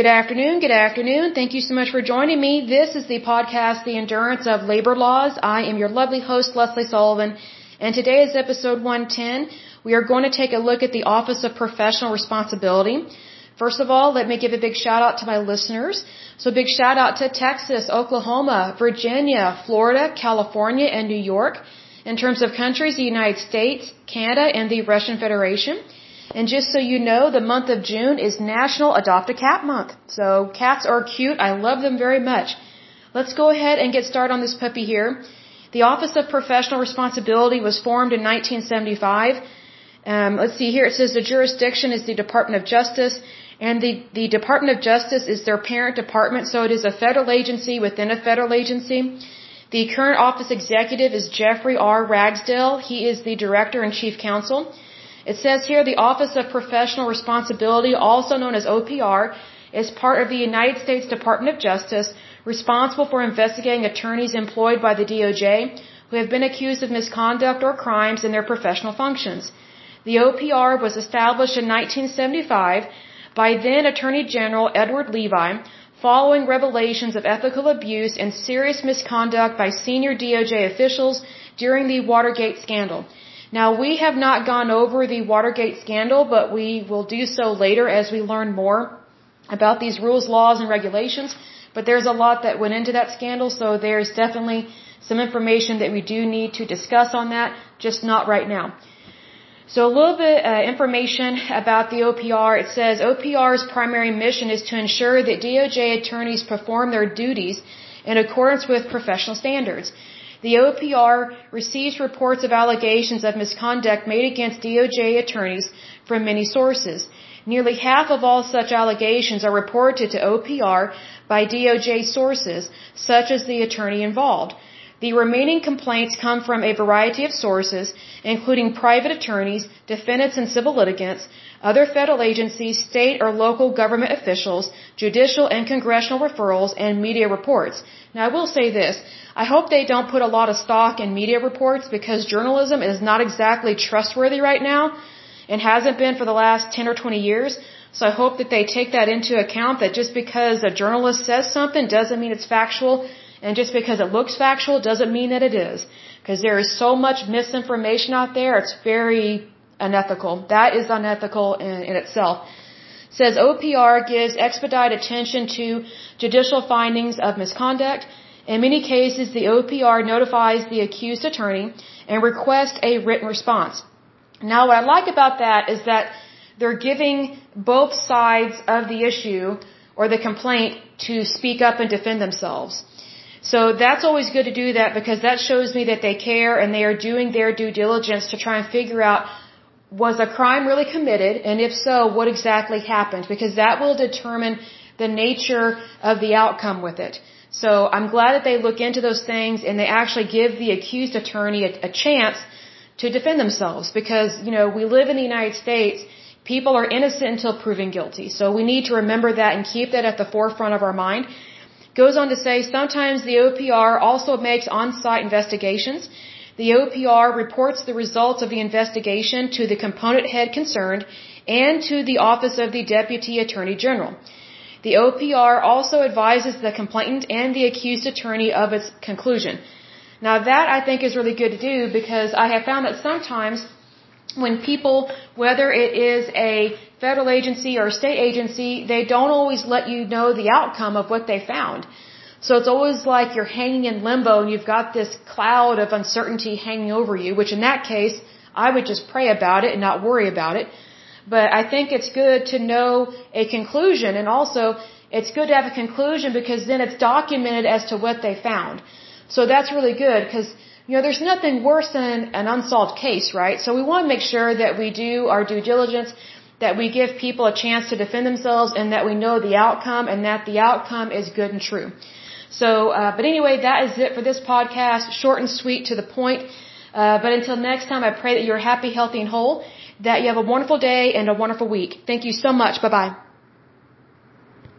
Good afternoon, good afternoon. Thank you so much for joining me. This is the podcast, The Endurance of Labor Laws. I am your lovely host, Leslie Sullivan, and today is episode 110. We are going to take a look at the Office of Professional Responsibility. First of all, let me give a big shout out to my listeners. So big shout out to Texas, Oklahoma, Virginia, Florida, California, and New York. In terms of countries, the United States, Canada, and the Russian Federation. And just so you know, the month of June is National Adopt a Cat Month. So cats are cute. I love them very much. Let's go ahead and get started on this puppy here. The Office of Professional Responsibility was formed in 1975. Um, let's see here. It says the jurisdiction is the Department of Justice, and the, the Department of Justice is their parent department, so it is a federal agency within a federal agency. The current office executive is Jeffrey R. Ragsdale. He is the director and chief counsel. It says here the Office of Professional Responsibility, also known as OPR, is part of the United States Department of Justice, responsible for investigating attorneys employed by the DOJ who have been accused of misconduct or crimes in their professional functions. The OPR was established in 1975 by then Attorney General Edward Levi following revelations of ethical abuse and serious misconduct by senior DOJ officials during the Watergate scandal. Now, we have not gone over the Watergate scandal, but we will do so later as we learn more about these rules, laws, and regulations. But there's a lot that went into that scandal, so there's definitely some information that we do need to discuss on that, just not right now. So a little bit uh, information about the OPR. It says OPR's primary mission is to ensure that DOJ attorneys perform their duties in accordance with professional standards. The OPR receives reports of allegations of misconduct made against DOJ attorneys from many sources. Nearly half of all such allegations are reported to OPR by DOJ sources, such as the attorney involved. The remaining complaints come from a variety of sources, including private attorneys, defendants and civil litigants, other federal agencies, state or local government officials, judicial and congressional referrals, and media reports. Now I will say this, I hope they don't put a lot of stock in media reports because journalism is not exactly trustworthy right now and hasn't been for the last 10 or 20 years. So I hope that they take that into account that just because a journalist says something doesn't mean it's factual and just because it looks factual doesn't mean that it is. Because there is so much misinformation out there, it's very unethical. That is unethical in, in itself. It says OPR gives expedited attention to judicial findings of misconduct. In many cases, the OPR notifies the accused attorney and requests a written response. Now, what I like about that is that they're giving both sides of the issue or the complaint to speak up and defend themselves. So that's always good to do that because that shows me that they care and they are doing their due diligence to try and figure out was a crime really committed? And if so, what exactly happened? Because that will determine the nature of the outcome with it. So I'm glad that they look into those things and they actually give the accused attorney a, a chance to defend themselves because, you know, we live in the United States. People are innocent until proven guilty. So we need to remember that and keep that at the forefront of our mind. Goes on to say sometimes the OPR also makes on-site investigations the OPR reports the results of the investigation to the component head concerned and to the Office of the Deputy Attorney General. The OPR also advises the complainant and the accused attorney of its conclusion. Now that I think is really good to do because I have found that sometimes when people, whether it is a federal agency or state agency, they don't always let you know the outcome of what they found. So it's always like you're hanging in limbo and you've got this cloud of uncertainty hanging over you, which in that case, I would just pray about it and not worry about it. But I think it's good to know a conclusion and also it's good to have a conclusion because then it's documented as to what they found. So that's really good because, you know, there's nothing worse than an unsolved case, right? So we want to make sure that we do our due diligence, that we give people a chance to defend themselves and that we know the outcome and that the outcome is good and true. So, uh, but anyway, that is it for this podcast. Short and sweet to the point. Uh, but until next time, I pray that you're happy, healthy, and whole, that you have a wonderful day and a wonderful week. Thank you so much. Bye bye.